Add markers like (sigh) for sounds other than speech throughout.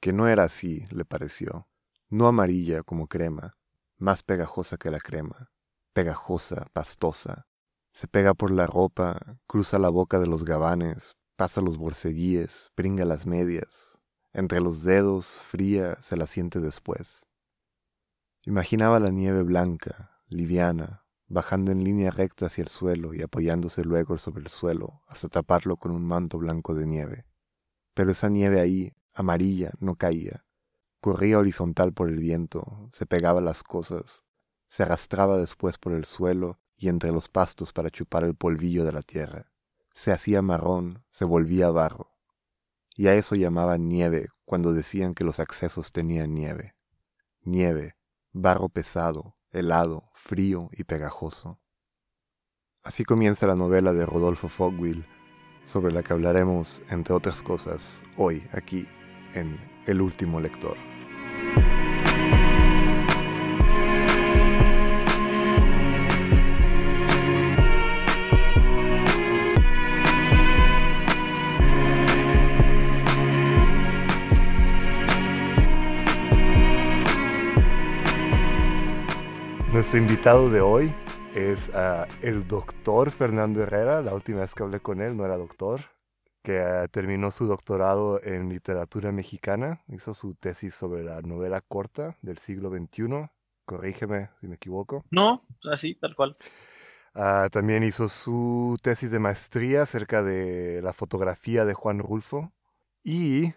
que no era así, le pareció, no amarilla como crema, más pegajosa que la crema, pegajosa, pastosa, se pega por la ropa, cruza la boca de los gabanes, pasa los borceguíes, pringa las medias, entre los dedos, fría, se la siente después. Imaginaba la nieve blanca, liviana, bajando en línea recta hacia el suelo y apoyándose luego sobre el suelo hasta taparlo con un manto blanco de nieve. Pero esa nieve ahí, amarilla, no caía. Corría horizontal por el viento, se pegaba a las cosas, se arrastraba después por el suelo y entre los pastos para chupar el polvillo de la tierra. Se hacía marrón, se volvía barro. Y a eso llamaban nieve cuando decían que los accesos tenían nieve. Nieve, barro pesado, helado, frío y pegajoso. Así comienza la novela de Rodolfo Fogwill, sobre la que hablaremos, entre otras cosas, hoy aquí en El último lector. Nuestro invitado de hoy es ah, el doctor Fernando Herrera. La última vez que hablé con él no era doctor, que ah, terminó su doctorado en literatura mexicana. Hizo su tesis sobre la novela corta del siglo XXI. Corrígeme si me equivoco. No, así, tal cual. Ah, también hizo su tesis de maestría acerca de la fotografía de Juan Rulfo y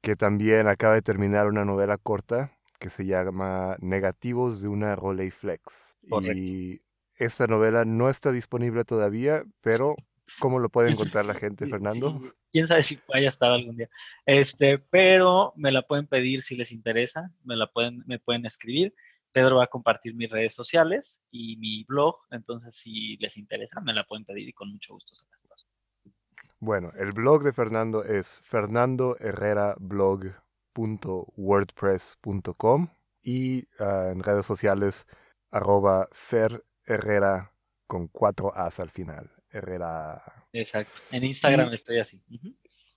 que también acaba de terminar una novela corta que se llama Negativos de una Rolleiflex. Y esta novela no está disponible todavía, pero ¿cómo lo puede encontrar la gente, Fernando? Quién sabe si vaya a estar algún día. Este, pero me la pueden pedir si les interesa, me la pueden, me pueden escribir. Pedro va a compartir mis redes sociales y mi blog, entonces si les interesa, me la pueden pedir y con mucho gusto se las paso. Bueno, el blog de Fernando es Fernando Herrera Blog wordpress.com y ah, en redes sociales arroba Fer Herrera con cuatro As al final. Herrera. Exacto. En Instagram estoy así.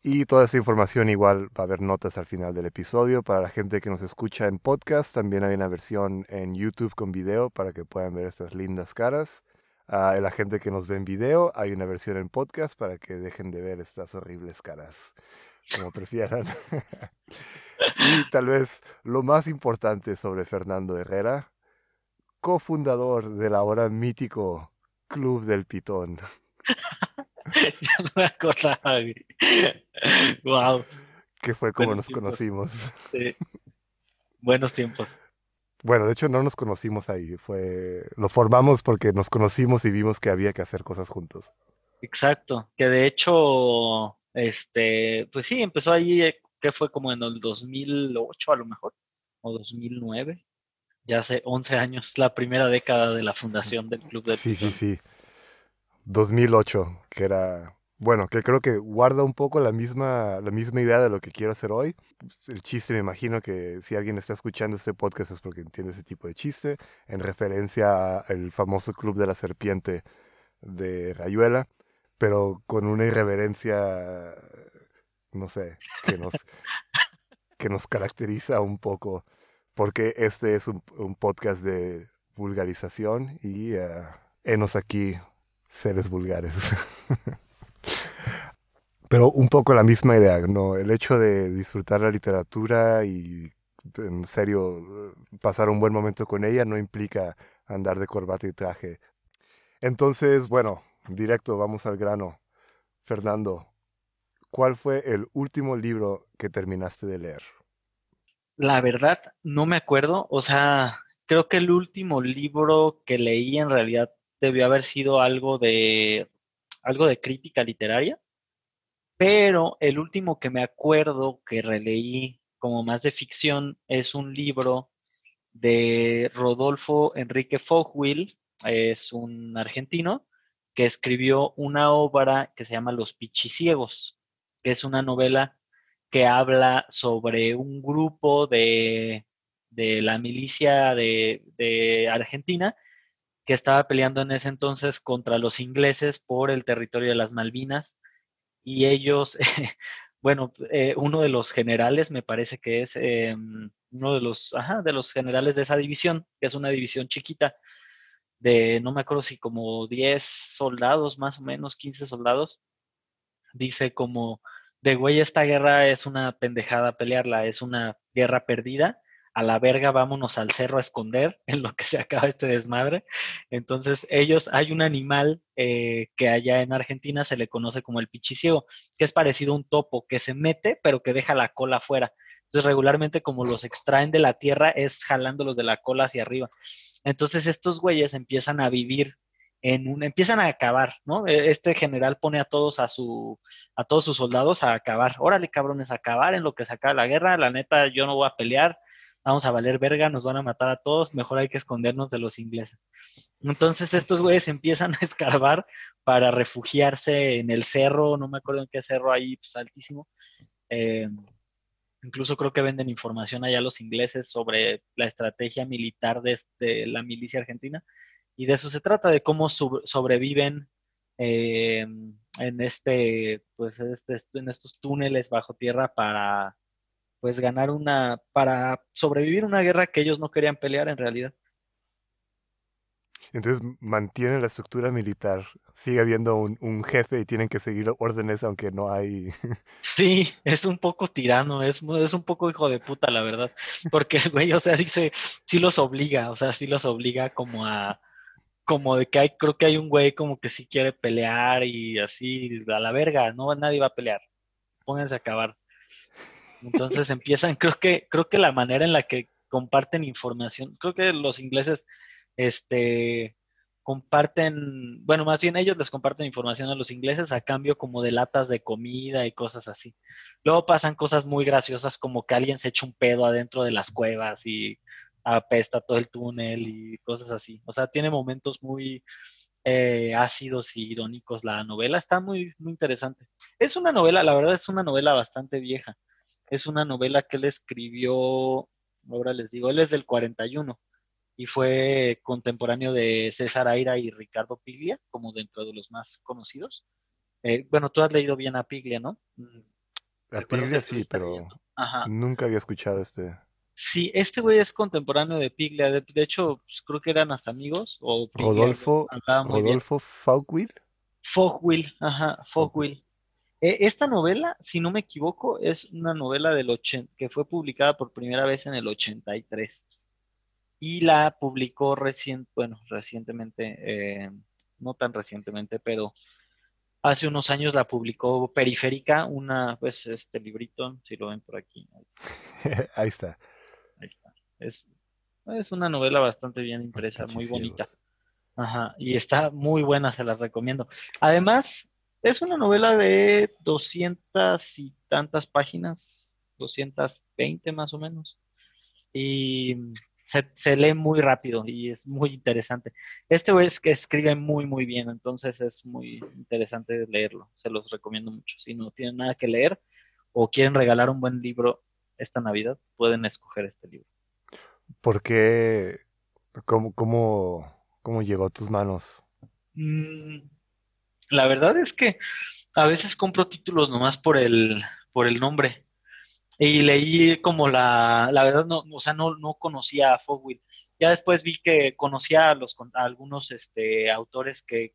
Y toda esa información igual va a haber notas al final del episodio. Para la gente que nos escucha en podcast, también hay una versión en YouTube con video para que puedan ver estas lindas caras. A ah, la gente que nos ve en video, hay una versión en podcast para que dejen de ver estas horribles caras, como (laughs) prefieran. y tal vez lo más importante sobre Fernando Herrera, cofundador del ahora mítico Club del Pitón. (laughs) ya no me acordaba. wow. Que fue como nos conocimos. Sí. Buenos tiempos. Bueno, de hecho no nos conocimos ahí, fue lo formamos porque nos conocimos y vimos que había que hacer cosas juntos. Exacto, que de hecho este, pues sí, empezó ahí eh, que fue como en el 2008 a lo mejor, o 2009, ya hace 11 años, la primera década de la fundación del Club de Sí, sí, sí. 2008, que era, bueno, que creo que guarda un poco la misma, la misma idea de lo que quiero hacer hoy. El chiste, me imagino que si alguien está escuchando este podcast es porque entiende ese tipo de chiste, en referencia al famoso Club de la Serpiente de Rayuela, pero con una irreverencia no sé, que nos, que nos caracteriza un poco, porque este es un, podcast de vulgarización y uh, aquí seres vulgares. (laughs) Pero un poco la misma idea, ¿no? El hecho de disfrutar la literatura y en serio pasar un buen momento con ella no implica andar de corbata y traje. Entonces, bueno, directo, vamos al grano. Fernando, ¿cuál fue el último libro que terminaste de leer? La verdad, no me acuerdo. O sea, creo que el último libro que leí en realidad debió haber sido algo de algo de crítica literaria, pero el último que me acuerdo que releí como más de ficción es un libro de Rodolfo Enrique Fogwill, es un argentino que escribió una obra que se llama Los Pichiciegos que es una novela que habla sobre un grupo de, la milicia de, Argentina que estaba peleando en ese entonces contra los ingleses por el territorio de las Malvinas. Y ellos (laughs) bueno, eh, uno de los generales, me parece que es em, uno de los, de los generales de esa división, que es una división chiquita de, no me acuerdo si como 10 soldados, más o menos, 15 soldados, dice como, de güey, esta guerra es una pendejada pelearla, es una guerra perdida, a la verga, vámonos al cerro a esconder (laughs) en lo que se acaba este desmadre. Entonces, ellos, hay un animal eh, que allá en Argentina se le conoce como el pichiciego, que es parecido a un topo, que se mete, pero que deja la cola afuera. Entonces, regularmente como los extraen de la tierra es jalándolos de la cola hacia arriba. Entonces, estos güeyes empiezan a vivir en un, empiezan a acabar, ¿no? E, este general pone a todos a su, a todos sus soldados a acabar. Órale, cabrones, a acabar en lo que se acaba la guerra. La neta, yo no voy a pelear vamos a valer verga, nos van a matar a todos, mejor hay que escondernos de los ingleses. Entonces estos güeyes empiezan a (laughs) escarbar para refugiarse en el cerro, no me acuerdo en qué cerro ahí, pues altísimo. Eh, incluso creo que venden información allá los ingleses sobre la estrategia militar de, este, la milicia argentina. Y de eso se trata, de cómo sobreviven eh, en, este, pues, este, en estos túneles bajo tierra para pues ganar una, para sobrevivir una guerra que ellos no querían pelear en realidad. Entonces mantienen la estructura militar, sigue habiendo un, jefe y tienen que seguir órdenes aunque no hay... (laughs) Sí, es un poco tirano, es, es un poco hijo de puta, la verdad, porque el güey, o sea, dice, sí los obliga, o sea, sí los obliga como a, como de que hay, creo que hay un güey como que sí quiere pelear y así, a la verga, no, nadie va a pelear, pónganse a acabar. Entonces empiezan, creo que, creo que la manera en la que comparten información, creo que los ingleses, este, comparten, bueno, más bien ellos les comparten información a los ingleses a cambio como de latas de comida y cosas así. Luego pasan cosas muy graciosas como que alguien se echa un pedo adentro de las cuevas y apesta todo el túnel y cosas así. O sea, tiene momentos muy eh, ácidos y irónicos la novela. Está muy, muy interesante. Es una novela, la verdad es una novela bastante vieja es una novela que él escribió, ahora les digo, él es del 41 y fue contemporáneo de César Aira y Ricardo Piglia, como dentro de los más conocidos. Eh, bueno, tú has leído bien a Piglia, ¿no? A Piglia sí, pero nunca había escuchado este. Sí, este güey es contemporáneo de Piglia. De, hecho, pues, creo que eran hasta amigos. O Rodolfo, Rodolfo Fogwill. Fogwill, ajá, Fogwill. Eh, esta novela, si no me equivoco, es una novela del 80, que fue publicada por primera vez en el 83. Y la publicó recién, bueno, recientemente, eh, no tan recientemente, pero hace unos años la publicó Periférica, una, pues, este librito, si lo ven por aquí. (laughs) Ahí está. Ahí está. Es, es una novela bastante bien impresa, muy bonita. Ajá, y está muy buena, se las recomiendo. Además, es una novela de doscientas y tantas páginas, 220 más o menos. Y se, lee muy rápido y es muy interesante. Este es que escribe muy, muy bien, entonces es muy interesante leerlo. Se los recomiendo mucho. Si no tienen nada que leer o quieren regalar un buen libro esta Navidad, pueden escoger este libro. ¿Por qué? ¿Cómo, cómo, llegó a tus manos? Mm, la verdad es que a veces compro títulos nomás por el, por el nombre. Y leí como la, la verdad, no, o sea, no, no conocía a Fogwill. Ya después vi que conocía a, los, algunos este, autores que,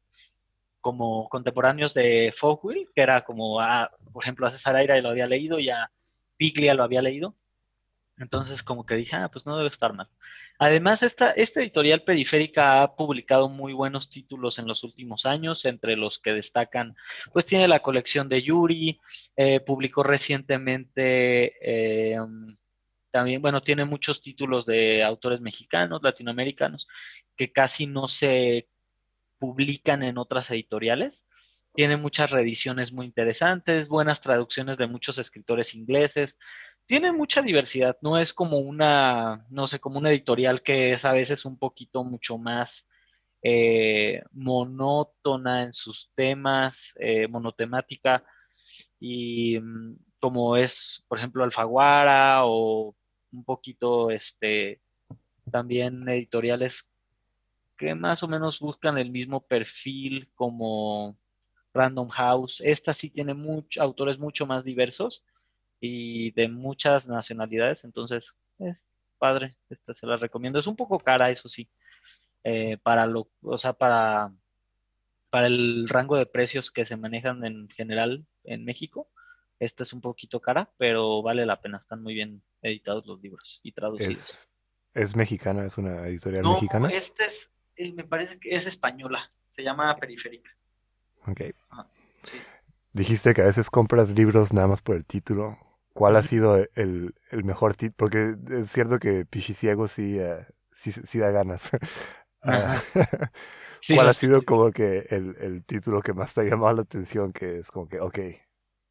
como contemporáneos de Fogwill, que era como, a, por ejemplo, a César Aira lo había leído y a Piglia lo había leído. Entonces, como que dije, ah, pues no debe estar mal. Además, esta, esta editorial periférica ha publicado muy buenos títulos en los últimos años, entre los que destacan, pues tiene la colección de Yuri, eh, publicó recientemente, eh, también, bueno, tiene muchos títulos de autores mexicanos, latinoamericanos, que casi no se publican en otras editoriales. Tiene muchas reediciones muy interesantes, buenas traducciones de muchos escritores ingleses tiene mucha diversidad, no es como una, no sé, como una editorial que es a veces un poquito mucho más eh, monótona en sus temas, eh, monotemática, y mm, como es, por ejemplo, Alfaguara o un poquito, este, también editoriales que más o menos buscan el mismo perfil como Random House. Esta sí tiene autores mucho más diversos y de muchas nacionalidades, entonces es padre, esta se la recomiendo. Es un poco cara, eso sí, eh, para lo, o sea, para, para el rango de precios que se manejan en general en México. Esta es un poquito cara, pero vale la pena. Están muy bien editados los libros y traducidos. ¿Es, mexicana? ¿Es una editorial no, mexicana? Este es, eh, me parece que es española. Se llama Periférica. Ok. Dijiste que a veces compras libros nada más por el título. ¿Cuál ha sido el, mejor título? Porque es cierto que Pichiciego sí, uh, sí, sí, da ganas. (laughs) Ah, (laughs) ¿Cuál ha sido como que el, título que más te ha llamado la atención? Que es como que, ok,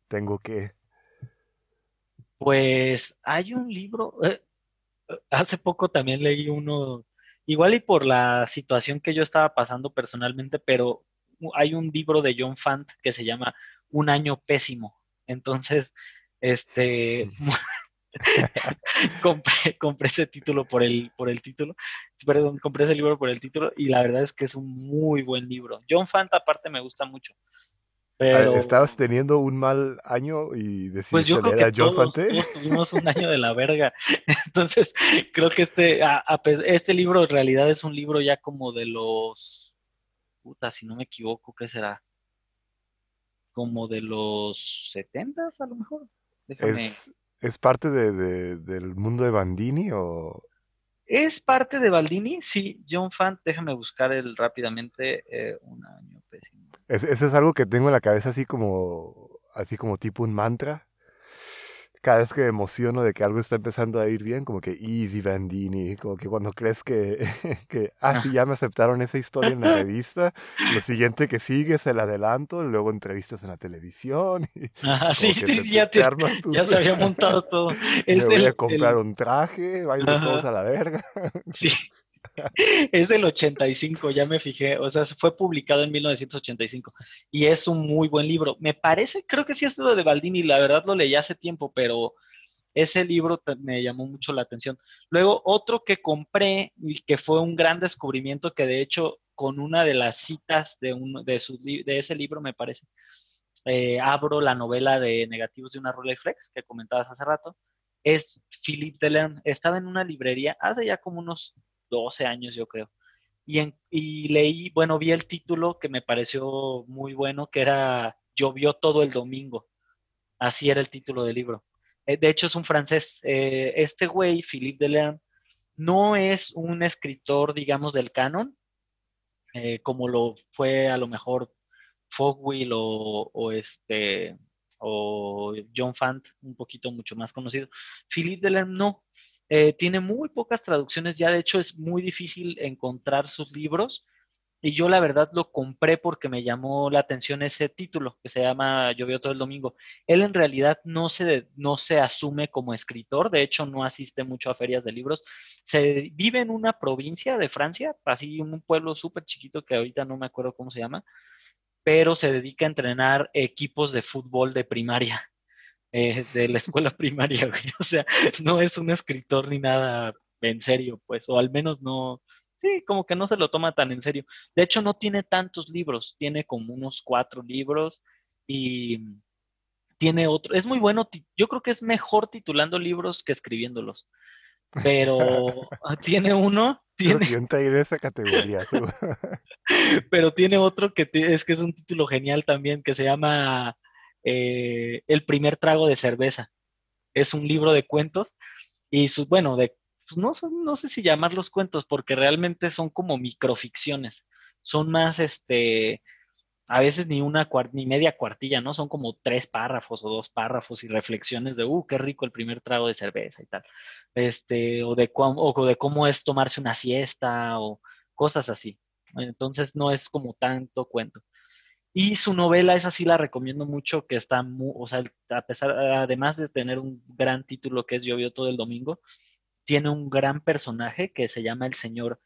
tengo que... Pues hay un libro, eh, hace poco también leí uno, igual y por la situación que yo estaba pasando personalmente, pero hay un libro de John Fant que se llama Un año pésimo. Entonces, este, (laughs) compré, ese título por el, por el título, perdón, compré ese libro por el título y la verdad es que es un muy buen libro. John Fant aparte me gusta mucho. Pero... ¿Estabas teniendo un mal año y decidiste pues yo creo que John todos, tuvimos un año de la verga. (laughs) Entonces, creo que este, este libro en realidad es un libro ya como de los... Puta, si no me equivoco, ¿qué será? Como de los 70 a lo mejor. ¿Es, parte de, del mundo de Bandini o...? Es parte de Bandini, sí. John Fant, déjame buscar el rápidamente. Eh, un año pésimo. Ese es algo que tengo en la cabeza así como, así como tipo un mantra cada vez que me emociono de que algo está empezando a ir bien, como que easy Bandini, como que cuando crees que, (laughs) que ah, sí, ya me aceptaron esa historia en la (laughs) revista, lo siguiente que sigue es el adelanto, luego entrevistas en la televisión. (laughs) Y sí, sí, ya, te, ya se había montado todo. me voy a comprar un traje, vayan todos a la verga. Sí. (laughs) es del 85, ya me fijé, o sea, fue publicado en 1985 y es un muy buen libro. Me parece, creo que sí es de Baldini, la verdad lo leí hace tiempo, pero ese libro me llamó mucho la atención. Luego, otro que compré y que fue un gran descubrimiento, que de hecho con una de las citas de, uno, de, su, de ese libro, me parece, eh, abro la novela de Negativos de una Rolleiflex que comentabas hace rato, es Philippe Delerme. Estaba en una librería hace ya como unos 12 años, yo creo. Y, leí, bueno, vi el título que me pareció muy bueno, que era Llovió todo el domingo. Así era el título del libro. Eh, de hecho, es un francés. Eh, este güey, Philippe Delerme, no es un escritor, digamos, del canon, eh, como lo fue a lo mejor Fogwill o, este o John Fant, un poquito mucho más conocido. Philippe Delerme no, eh, tiene muy pocas traducciones, ya de hecho es muy difícil encontrar sus libros. Y yo la verdad lo compré porque me llamó la atención ese título que se llama Llovió todo el domingo. Él en realidad no se, no se asume como escritor, de hecho no asiste mucho a ferias de libros. Se vive en una provincia de Francia, así un pueblo súper chiquito que ahorita no me acuerdo cómo se llama, pero se dedica a entrenar equipos de fútbol de primaria. Eh, de la escuela (laughs) primaria, güey. O sea, no es un escritor ni nada en serio, pues, o al menos no, sí, como que no se lo toma tan en serio. De hecho, no tiene tantos libros, tiene como unos cuatro libros y tiene otro, es muy bueno, yo creo que es mejor titulando libros que escribiéndolos, pero (laughs) tiene uno, tiene... en esa categoría, (laughs) pero tiene otro que es que es un título genial también, que se llama eh, el primer trago de cerveza. Es un libro de cuentos y su, bueno, de, pues, no, no sé si llamarlos cuentos porque realmente son como microficciones. Son más, este, a veces ni una ni media cuartilla, ¿no? Son como tres párrafos o dos párrafos y reflexiones de, uh, qué rico el primer trago de cerveza y tal. Este, o de, o de cómo es tomarse una siesta o cosas así. Entonces no es como tanto cuento. Y su novela, esa sí la recomiendo mucho, que está, muy, o sea, a pesar, además de tener un gran título que es Llovió todo el domingo, tiene un gran personaje que se llama el señor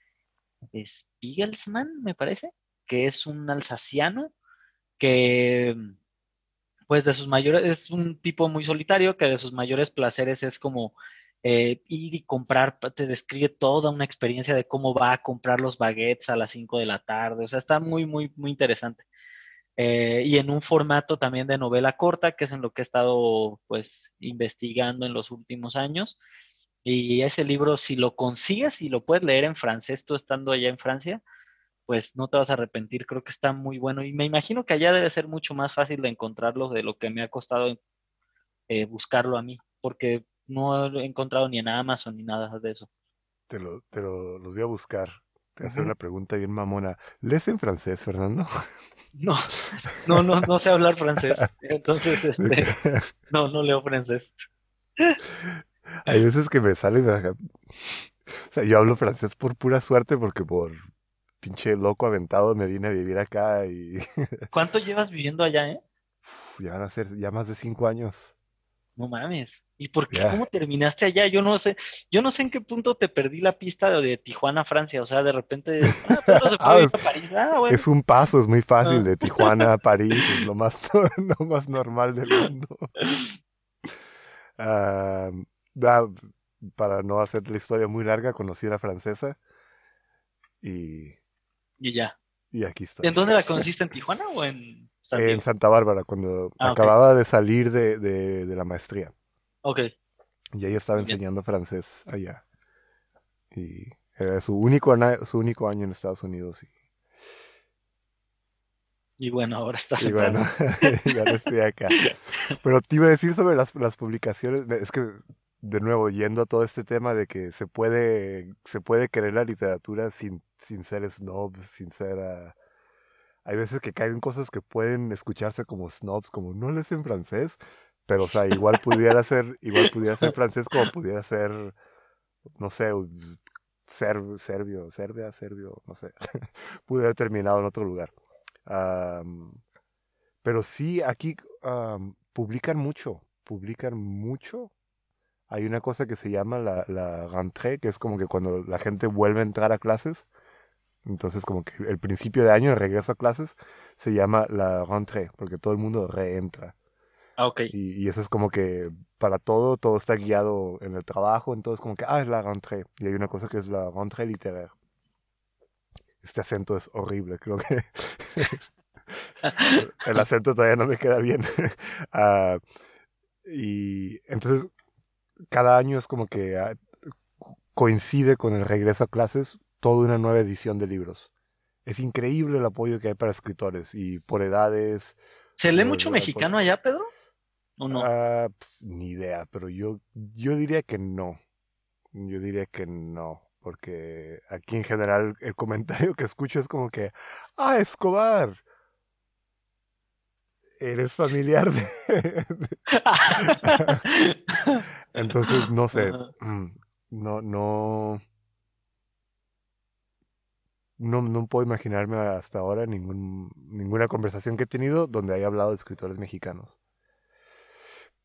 Spiegelsman, me parece, que es un alsaciano que, pues de sus mayores, es un tipo muy solitario que de sus mayores placeres es como eh, ir y comprar, te describe toda una experiencia de cómo va a comprar los baguettes a las 5 de la tarde, o sea, está muy, muy, muy interesante. Eh, y en un formato también de novela corta, que es en lo que he estado pues investigando en los últimos años. Y ese libro, si lo consigues y lo puedes leer en francés, tú estando allá en Francia, pues no te vas a arrepentir, creo que está muy bueno. Y me imagino que allá debe ser mucho más fácil de encontrarlo de lo que me ha costado eh, buscarlo a mí, porque no he encontrado ni en Amazon ni nada de eso. Te, lo, te lo, los voy a buscar. Te voy a hacer una pregunta bien mamona. ¿Lees en francés, Fernando? No, no, no, no sé hablar francés. (laughs) Entonces, este, no, no leo francés. Hay veces que me sale, o sea, yo hablo francés por pura suerte porque por pinche loco aventado me vine a vivir acá y... ¿Cuánto llevas viviendo allá, eh? ya van a ser ya más de cinco años. No mames. ¿Y por qué? ¿Cómo terminaste allá? Yo no sé, yo no sé en qué punto te perdí la pista de, Tijuana, Francia. O sea, de repente, (laughs) ah, se ah, es, a París. Ah, es un paso, es muy fácil. De Tijuana a (laughs) París es lo más, (laughs) lo más normal del mundo. para no hacer la historia muy larga, conocí a la francesa y... Y ya. Y aquí estoy. ¿En dónde la conociste? ¿En Tijuana o en en Santa Bárbara, cuando ah, acababa de salir de, de, la maestría. Ok. Y ella estaba enseñando francés allá. Y era su único, su único año en Estados Unidos. Y, bueno, ahora está. Y bueno, (laughs) ya estoy acá. Pero te iba a decir sobre las, las publicaciones. Es que, de nuevo, yendo a todo este tema de que se puede, se puede querer la literatura sin, sin ser snob, sin ser. Ah, hay veces que caen cosas que pueden escucharse como snobs, como no lees en francés, pero o sea, igual pudiera ser, igual pudiera ser francés como pudiera ser, no sé, ser, serbio, serbia, serbio, no sé, (laughs) pudiera haber terminado en otro lugar. pero sí, aquí publican mucho, publican mucho. Hay una cosa que se llama la, la rentrée, que es como que cuando la gente vuelve a entrar a clases, entonces, como que el principio de año, el regreso a clases, se llama la rentrée, porque todo el mundo reentra. Ah, ok. Y, eso es como que para todo, todo está guiado en el trabajo, entonces como que, ah, es la rentrée. Y hay una cosa que es la rentrée literaire. Este acento es horrible, creo que (laughs) (laughs) el acento todavía no me queda bien. (laughs) Ah, y entonces, cada año es como que ah, coincide con el regreso a clases toda una nueva edición de libros. Es increíble el apoyo que hay para escritores y por edades. ¿Se lee mucho mexicano allá, Pedro? ¿O no? Ah, ni idea, pero yo, yo diría que no. Yo diría que no, porque aquí en general el (laughs) comentario que escucho es como que, ah, Escobar, eres familiar de... (laughs) (laughs) Entonces, no sé, mm, no, no, no, no puedo imaginarme hasta ahora ningún, ninguna conversación que he tenido donde haya hablado de escritores mexicanos.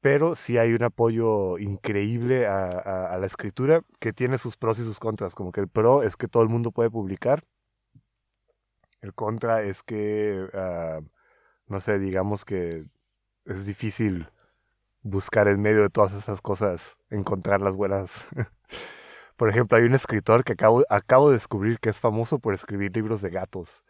Pero sí hay un apoyo increíble a, la escritura que tiene sus pros y sus contras. Como que el pro es que todo el mundo puede publicar. El contra es que, ah, no sé, digamos que es difícil buscar en medio de todas esas cosas, encontrar las buenas (laughs) Por ejemplo, hay un escritor que acabo, acabo de descubrir que es famoso por escribir libros de gatos.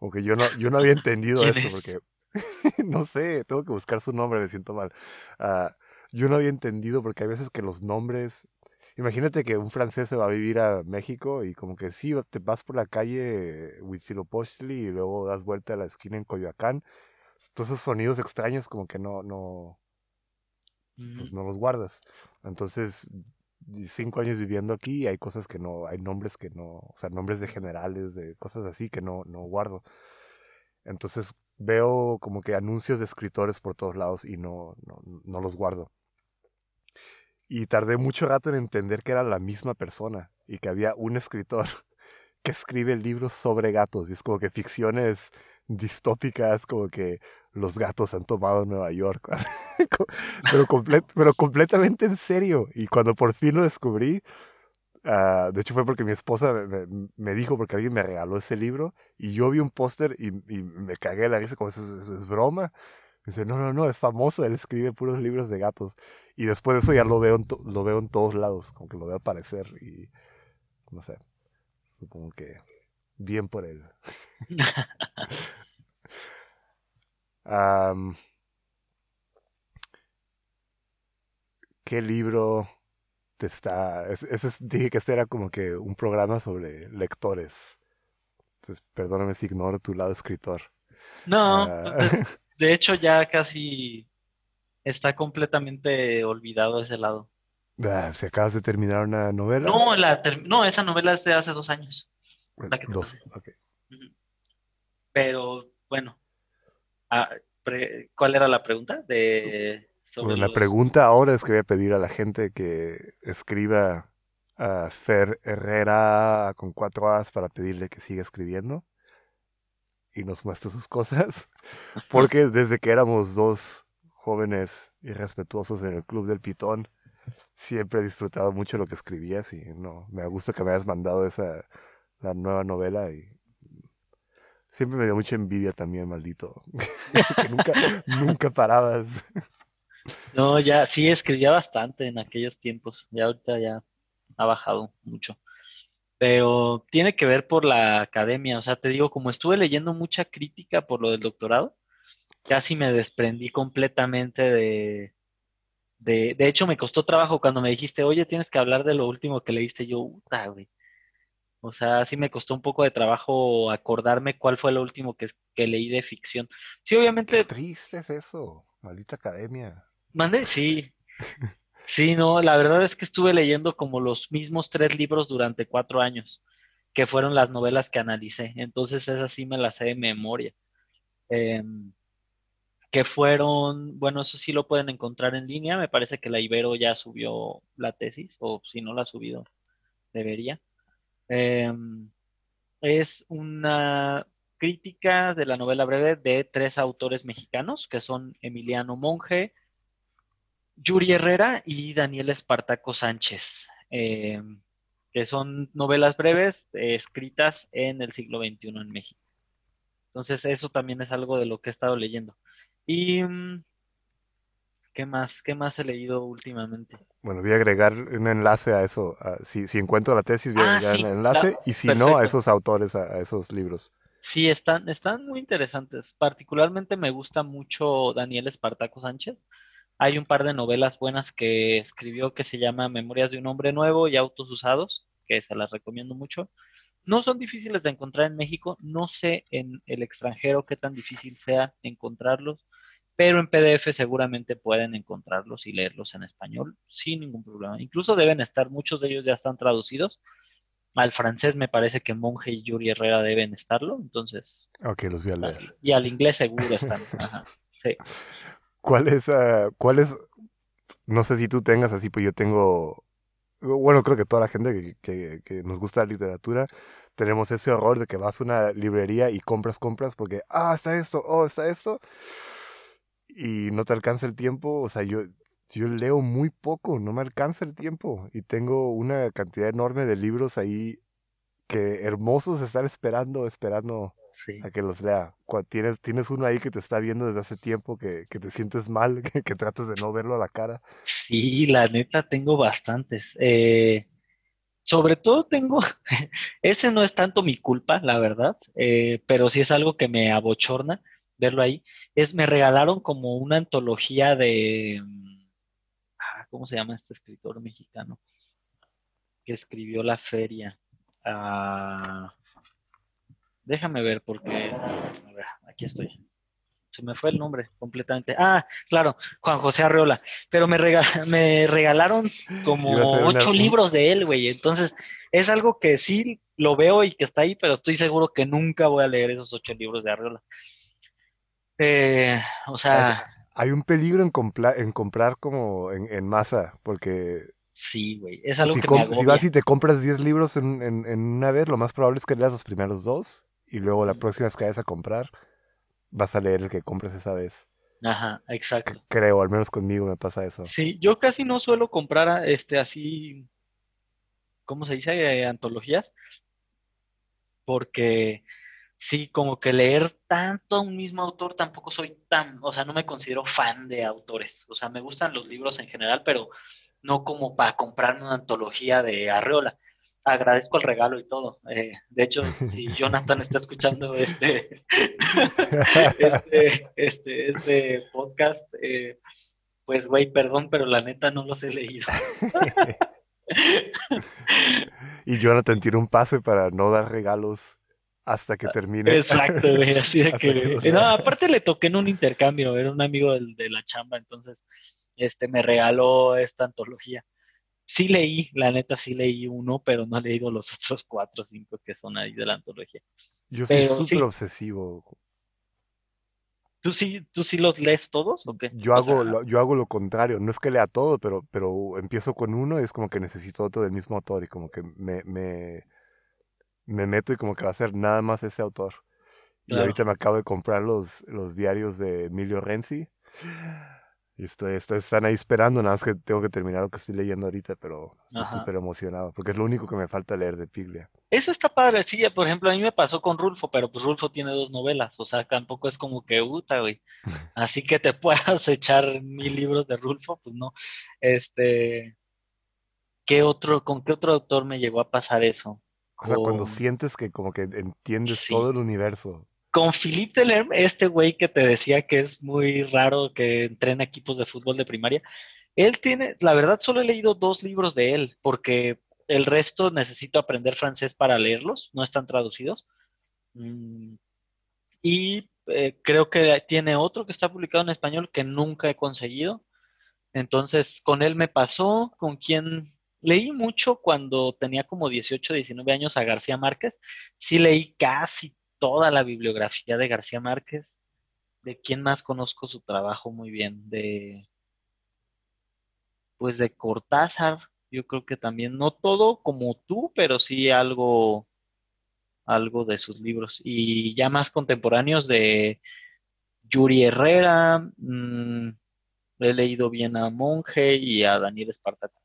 Aunque yo no, yo no había (laughs) entendido esto porque, (laughs) no sé, tengo que buscar su nombre, me siento mal. Uh, yo no había entendido porque hay veces que los nombres... Imagínate que un francés se va a vivir a México y como que sí, te vas por la calle Huitzilopochtli y luego das vuelta a la esquina en Coyoacán. Todos esos sonidos extraños como que no, no, pues no los guardas. Entonces cinco años viviendo aquí y hay cosas que no, hay nombres que no, o sea, nombres de generales, de cosas así que no, no guardo. Entonces veo como que anuncios de escritores por todos lados y no, no, no los guardo. Y tardé mucho rato en entender que era la misma persona y que había un escritor (laughs) que escribe libros sobre gatos y es como que ficciones distópicas, como que los gatos han tomado Nueva York, (laughs) pero, completamente en serio. Y cuando por fin lo descubrí, uh, de hecho fue porque mi esposa me, dijo, porque alguien me regaló ese libro, y yo vi un póster y, y, me cagué la risa, como eso, es broma. Me dice, no, no, no, es famoso, él escribe puros libros de gatos. Y después de eso ya lo veo lo veo en todos lados, como que lo veo aparecer y no sé, supongo que bien por él. (laughs) ¿Qué libro te está...? dije que este era como que un programa sobre lectores. Entonces, perdóname si ignoro tu lado escritor. No, ah. de hecho ya casi está completamente olvidado ese lado. Ah, ¿Se acabas de terminar una novela? No, la no, esa novela es de hace dos años. dos, Pero bueno, ah, ¿cuál era la pregunta? De, La pregunta ahora es que voy a pedir a la gente que escriba a Fer Herrera con cuatro A's para pedirle que siga escribiendo y nos muestre sus cosas. (laughs) Porque desde que éramos dos jóvenes irrespetuosos en el Club del Pitón, siempre he disfrutado mucho lo que escribías y no, me gusta que me hayas mandado esa, la nueva novela y siempre me dio mucha envidia también, maldito. (laughs) que nunca, nunca parabas. No, ya sí escribía bastante en aquellos tiempos, ya ahorita ya ha bajado mucho. Pero tiene que ver por la academia, o sea, te digo, como estuve leyendo mucha crítica por lo del doctorado, casi me desprendí completamente de, de, de hecho, me costó trabajo cuando me dijiste, oye, tienes que hablar de lo último que leíste. Yo, puta, güey. O sea, sí me costó un poco de trabajo acordarme cuál fue lo último que, que leí de ficción. Sí, obviamente. Qué triste es eso, maldita academia. Mande, sí. (laughs) Sí, no, la verdad es que estuve leyendo como los mismos tres libros durante cuatro años, que fueron las novelas que analicé. Entonces, esas sí me las sé de memoria. Eh, que fueron, bueno, eso sí lo pueden encontrar en línea, me parece que la Ibero ya subió la tesis, o si no la ha subido, debería. Em, es una crítica de la novela breve de tres autores mexicanos, que son Emiliano Monge, Yuri Herrera y Daniel Espartaco Sánchez, em, que son novelas breves escritas en el siglo XXI en México. Entonces, eso también es algo de lo que he estado leyendo. Y mm, ¿qué más? ¿Qué más he leído últimamente? Bueno, voy a agregar un enlace a eso. si, encuentro la tesis, voy a ah, agregar un enlace. y si no, a esos autores, a, esos libros. Sí, están, están muy interesantes. Particularmente me gusta mucho Daniel Espartaco Sánchez. Hay un par de novelas buenas que escribió que se llama Memorias de un hombre nuevo y Autos usados, que se las recomiendo mucho. No son difíciles de encontrar en México. No sé en el extranjero qué tan difícil sea encontrarlos pero en PDF seguramente pueden encontrarlos y leerlos en español sin ningún problema. Incluso deben estar, muchos de ellos ya están traducidos. Al francés me parece que Monge y Yuri Herrera deben estarlo, entonces. Ok, los voy a leer. Y al inglés seguro están. (laughs) sí. ¿Cuál es, uh, cuál es, no sé si tú tengas así, pues yo tengo, bueno, creo que toda la gente que, que nos gusta la literatura, tenemos ese horror de que vas a una librería y compras, compras, porque, ah, está esto, oh, está esto y no te alcanza el tiempo, o sea, yo, yo leo muy poco, no me alcanza el tiempo y tengo una cantidad enorme de libros ahí que hermosos estar esperando, esperando a que los lea. tienes, tienes uno ahí que te está viendo desde hace tiempo, que, que te sientes mal, (laughs) que, que, tratas de no verlo a la cara. Sí, la neta tengo bastantes. Eh, sobre todo tengo, (laughs) ese no es tanto mi culpa, la verdad, eh, pero sí es algo que me abochorna verlo ahí, es me regalaron como una antología de, mm, ah, ¿cómo se llama este escritor mexicano? Que escribió La Feria. Ah, déjame ver porque, a ver, aquí estoy. Se me fue el nombre completamente. Ah, claro, Juan José Arreola. Pero me, (laughs) me regalaron como ocho libros de él, güey. Entonces, es algo que sí lo veo y que está ahí, pero estoy seguro que nunca voy a leer esos ocho libros de Arreola. Eh, o sea... Hay un peligro en, en comprar como en, masa, porque... Sí, güey, es algo si que me Si vas y te compras 10 libros en, en, una vez, lo más probable es que leas los primeros dos y luego la próxima vez que vayas a comprar, vas a leer el que compres esa vez. Ajá, exacto. Creo, al menos conmigo me pasa eso. Sí, yo casi no suelo comprar este así, ¿cómo se dice? Eh, antologías, porque sí, como que leer tanto a un mismo autor tampoco soy tan, o sea, no me considero fan de autores. O sea, me gustan los libros en general, pero no como para comprarme una antología de Arreola. agradezco el regalo y todo. Eh, de hecho, si (laughs) Jonathan está escuchando este, (laughs) este, este, este, podcast, eh, pues, güey, perdón, pero la neta no los he leído. (laughs) y Jonathan tiene un pase para no dar regalos hasta que termine. Exacto, güey, así de (laughs) que... No, aparte le toqué en un intercambio, era un amigo de la chamba, entonces este, me regaló esta antología sí leí, la neta sí leí uno, pero no he leído los (laughs) otros cuatro o cinco que son ahí de la antología. Yo soy súper obsesivo. ¿Tú sí, ¿Tú sí los lees todos o qué? Yo hago, lo, yo hago lo contrario, no es que lea todo, pero, pero empiezo con uno y es como que necesito otro del mismo autor y como que me, me, me meto y como que va a ser nada más ese autor. Y ahorita me acabo de comprar los, los diarios de Emilio Renzi y estoy, están ahí esperando, nada más que tengo que terminar lo que estoy leyendo ahorita, pero estoy súper emocionado, porque es lo único que me falta leer de Piglia. Eso está padre, sí, por ejemplo, a mí me pasó con Rulfo, pero pues Rulfo tiene dos novelas, o sea, tampoco es como que, puta, güey. (laughs) Así que te puedas echar mil libros de Rulfo, pues no. Este, ¿qué otro, con qué otro autor me llegó a pasar eso? O sea, cuando sientes que como que entiendes todo el universo con Philippe Delerme, este güey que te decía que es muy raro que entrena equipos de fútbol de primaria, él tiene, la verdad solo he leído dos libros de él, porque el resto necesito aprender francés para leerlos, no están traducidos. Mm, y eh, creo que tiene otro que está publicado en español que nunca he conseguido. Entonces, con él me pasó, con quien leí mucho cuando tenía como 18, 19 años a García Márquez. Sí leí casi toda la bibliografía de García Márquez. ¿De quién más conozco su trabajo muy bien? De. Pues de Cortázar, yo creo que también, no todo como tú, pero sí algo, algo de sus libros. Y ya más contemporáneos de Yuri Herrera, mm, he leído bien a Monge y a Daniel Espartaco.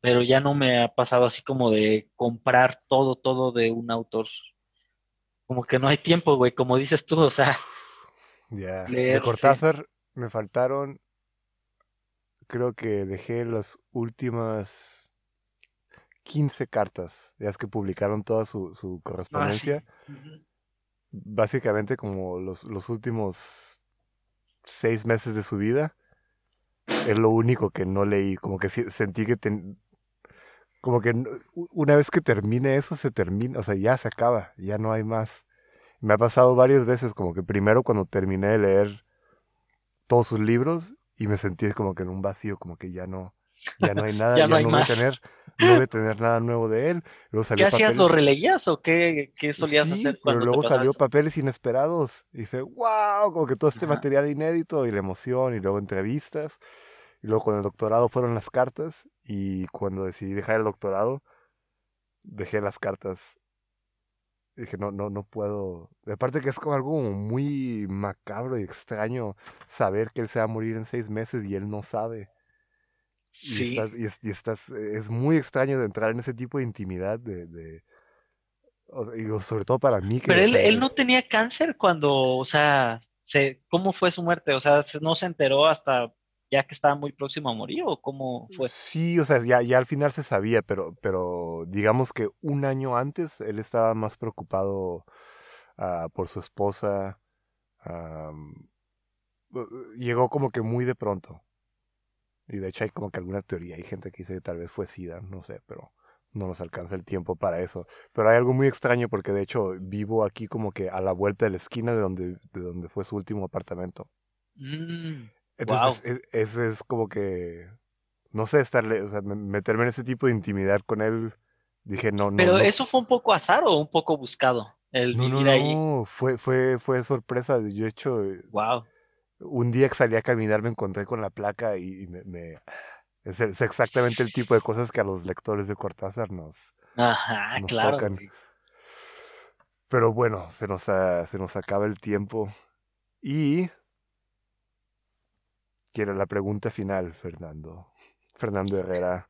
Pero ya no me ha pasado así como de comprar todo, todo de un autor como que no hay tiempo, güey, como dices tú, o sea. (laughs) Ya. De Cortázar me faltaron. Creo que dejé las últimas 15 cartas. Ya es que publicaron toda su, su ah, correspondencia. Básicamente como los, los últimos seis meses de su vida. Es lo único que no leí. Como que sentí que como que una vez que termine eso, se termina, o sea, ya se acaba, ya no hay más. Me ha pasado varias veces, como que primero cuando terminé de leer todos sus libros y me sentí como que en un vacío, como que ya no, ya no hay (laughs) nada, ya, no, voy a tener, no voy a tener nada nuevo de él. ¿Qué hacías? ¿Lo releías o qué, qué solías hacer cuando Pero luego salió Papeles Inesperados y dije, wow, como que todo este material inédito y la emoción y luego entrevistas. Y luego con el doctorado fueron las cartas y cuando decidí dejar el doctorado, dejé las cartas. dije, no, no, no puedo. Aparte que es como algo muy macabro y extraño saber que él se va a morir en seis meses y él no sabe. Sí. Y, estás, es, muy extraño de entrar en ese tipo de intimidad de, de y sobre todo para mí. Pero él, él no tenía cáncer cuando, o sea, se, ¿cómo fue su muerte? O sea, no se enteró hasta ya que estaba muy próximo a morir o cómo fue? Sí, o sea, ya, ya al final se sabía, pero, pero digamos que un año antes él estaba más preocupado uh, por su esposa. llegó como que muy de pronto. Y de hecho hay como que alguna teoría, hay gente que dice que tal vez fue SIDA, no sé, pero no nos alcanza el tiempo para eso. Pero hay algo muy extraño porque de hecho vivo aquí como que a la vuelta de la esquina de donde, de donde fue su último apartamento. Mm. Entonces, eso es, como que, no sé, estarle, o sea, meterme en ese tipo de intimidad con él, dije, no, no. Pero eso fue un poco azar o un poco buscado, el no, vivir no, ahí. No, fue, fue, fue sorpresa. Yo he hecho, wow. un día que salí a caminar me encontré con la placa y me, es, exactamente el tipo de cosas que a los lectores de Cortázar nos, Ajá, claro. Tocan. Pero bueno, se nos, se nos acaba el tiempo. Y quiero la pregunta final, Fernando. Fernando Herrera,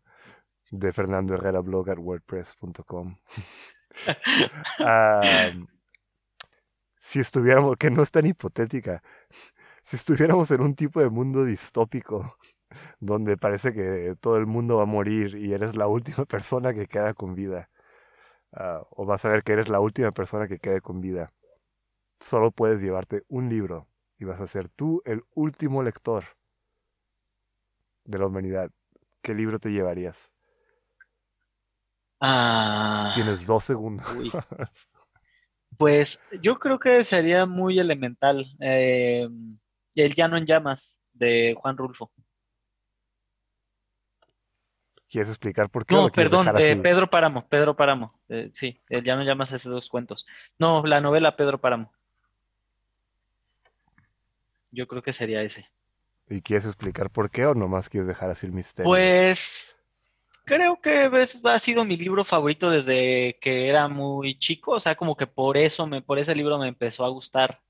de Fernando Herrera blog at wordpress.com. (laughs) si estuviéramos, que no es tan hipotética, si estuviéramos en un tipo de mundo distópico, donde parece que todo el mundo va a morir y eres la última persona que queda con vida. Ah, o vas a ver que eres la última persona que quede con vida. Solo puedes llevarte un libro y vas a ser tú el último lector de la humanidad. ¿Qué libro te llevarías? Ah, Tienes dos segundos. uy. (laughs) Pues yo creo que sería muy elemental. eh, El llano en llamas de Juan Rulfo. ¿Quieres explicar por qué? No, perdón, eh? Pedro Páramo, Pedro Páramo. eh, sí, El llano en llamas hace dos cuentos. No, la novela Pedro Páramo. Yo creo que sería ese. ¿Y quieres explicar por qué o nomás quieres dejar así el misterio? Pues creo que es- ha sido mi libro favorito desde que era muy chico, o sea, como que por eso me, por ese libro me empezó a gustar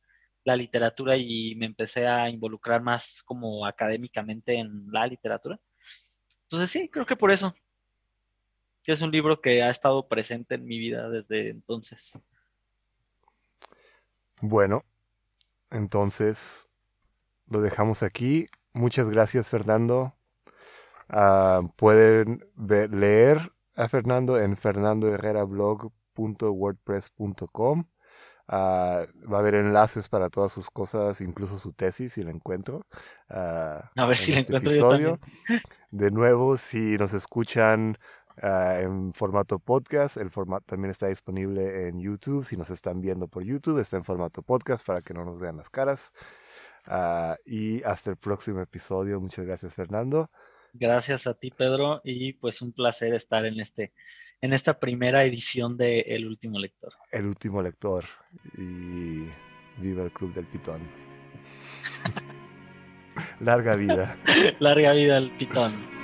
la literatura y me empecé a involucrar más como académicamente en la literatura. Entonces sí, creo que por eso, que es un libro que ha estado presente en mi vida desde entonces. Bueno, entonces lo dejamos aquí. Muchas gracias, Fernando. Ah, pueden ver- leer a Fernando en fernandoherrerablog.wordpress.com. Ah, va a haber enlaces para todas sus cosas, incluso su tesis, si la encuentro. ah, A ver en si la este encuentro yo. De nuevo, si nos escuchan en formato podcast, el formato también está disponible en YouTube. Si nos están viendo por YouTube, está en formato podcast para que no nos vean las caras. Ah, y hasta el próximo episodio. Muchas gracias, Fernando. Gracias a ti, Pedro, y pues un placer estar en este, en esta primera edición de El Último Lector. El último lector. Y viva el Club del Pitón. (laughs) Larga vida. Larga vida al pitón.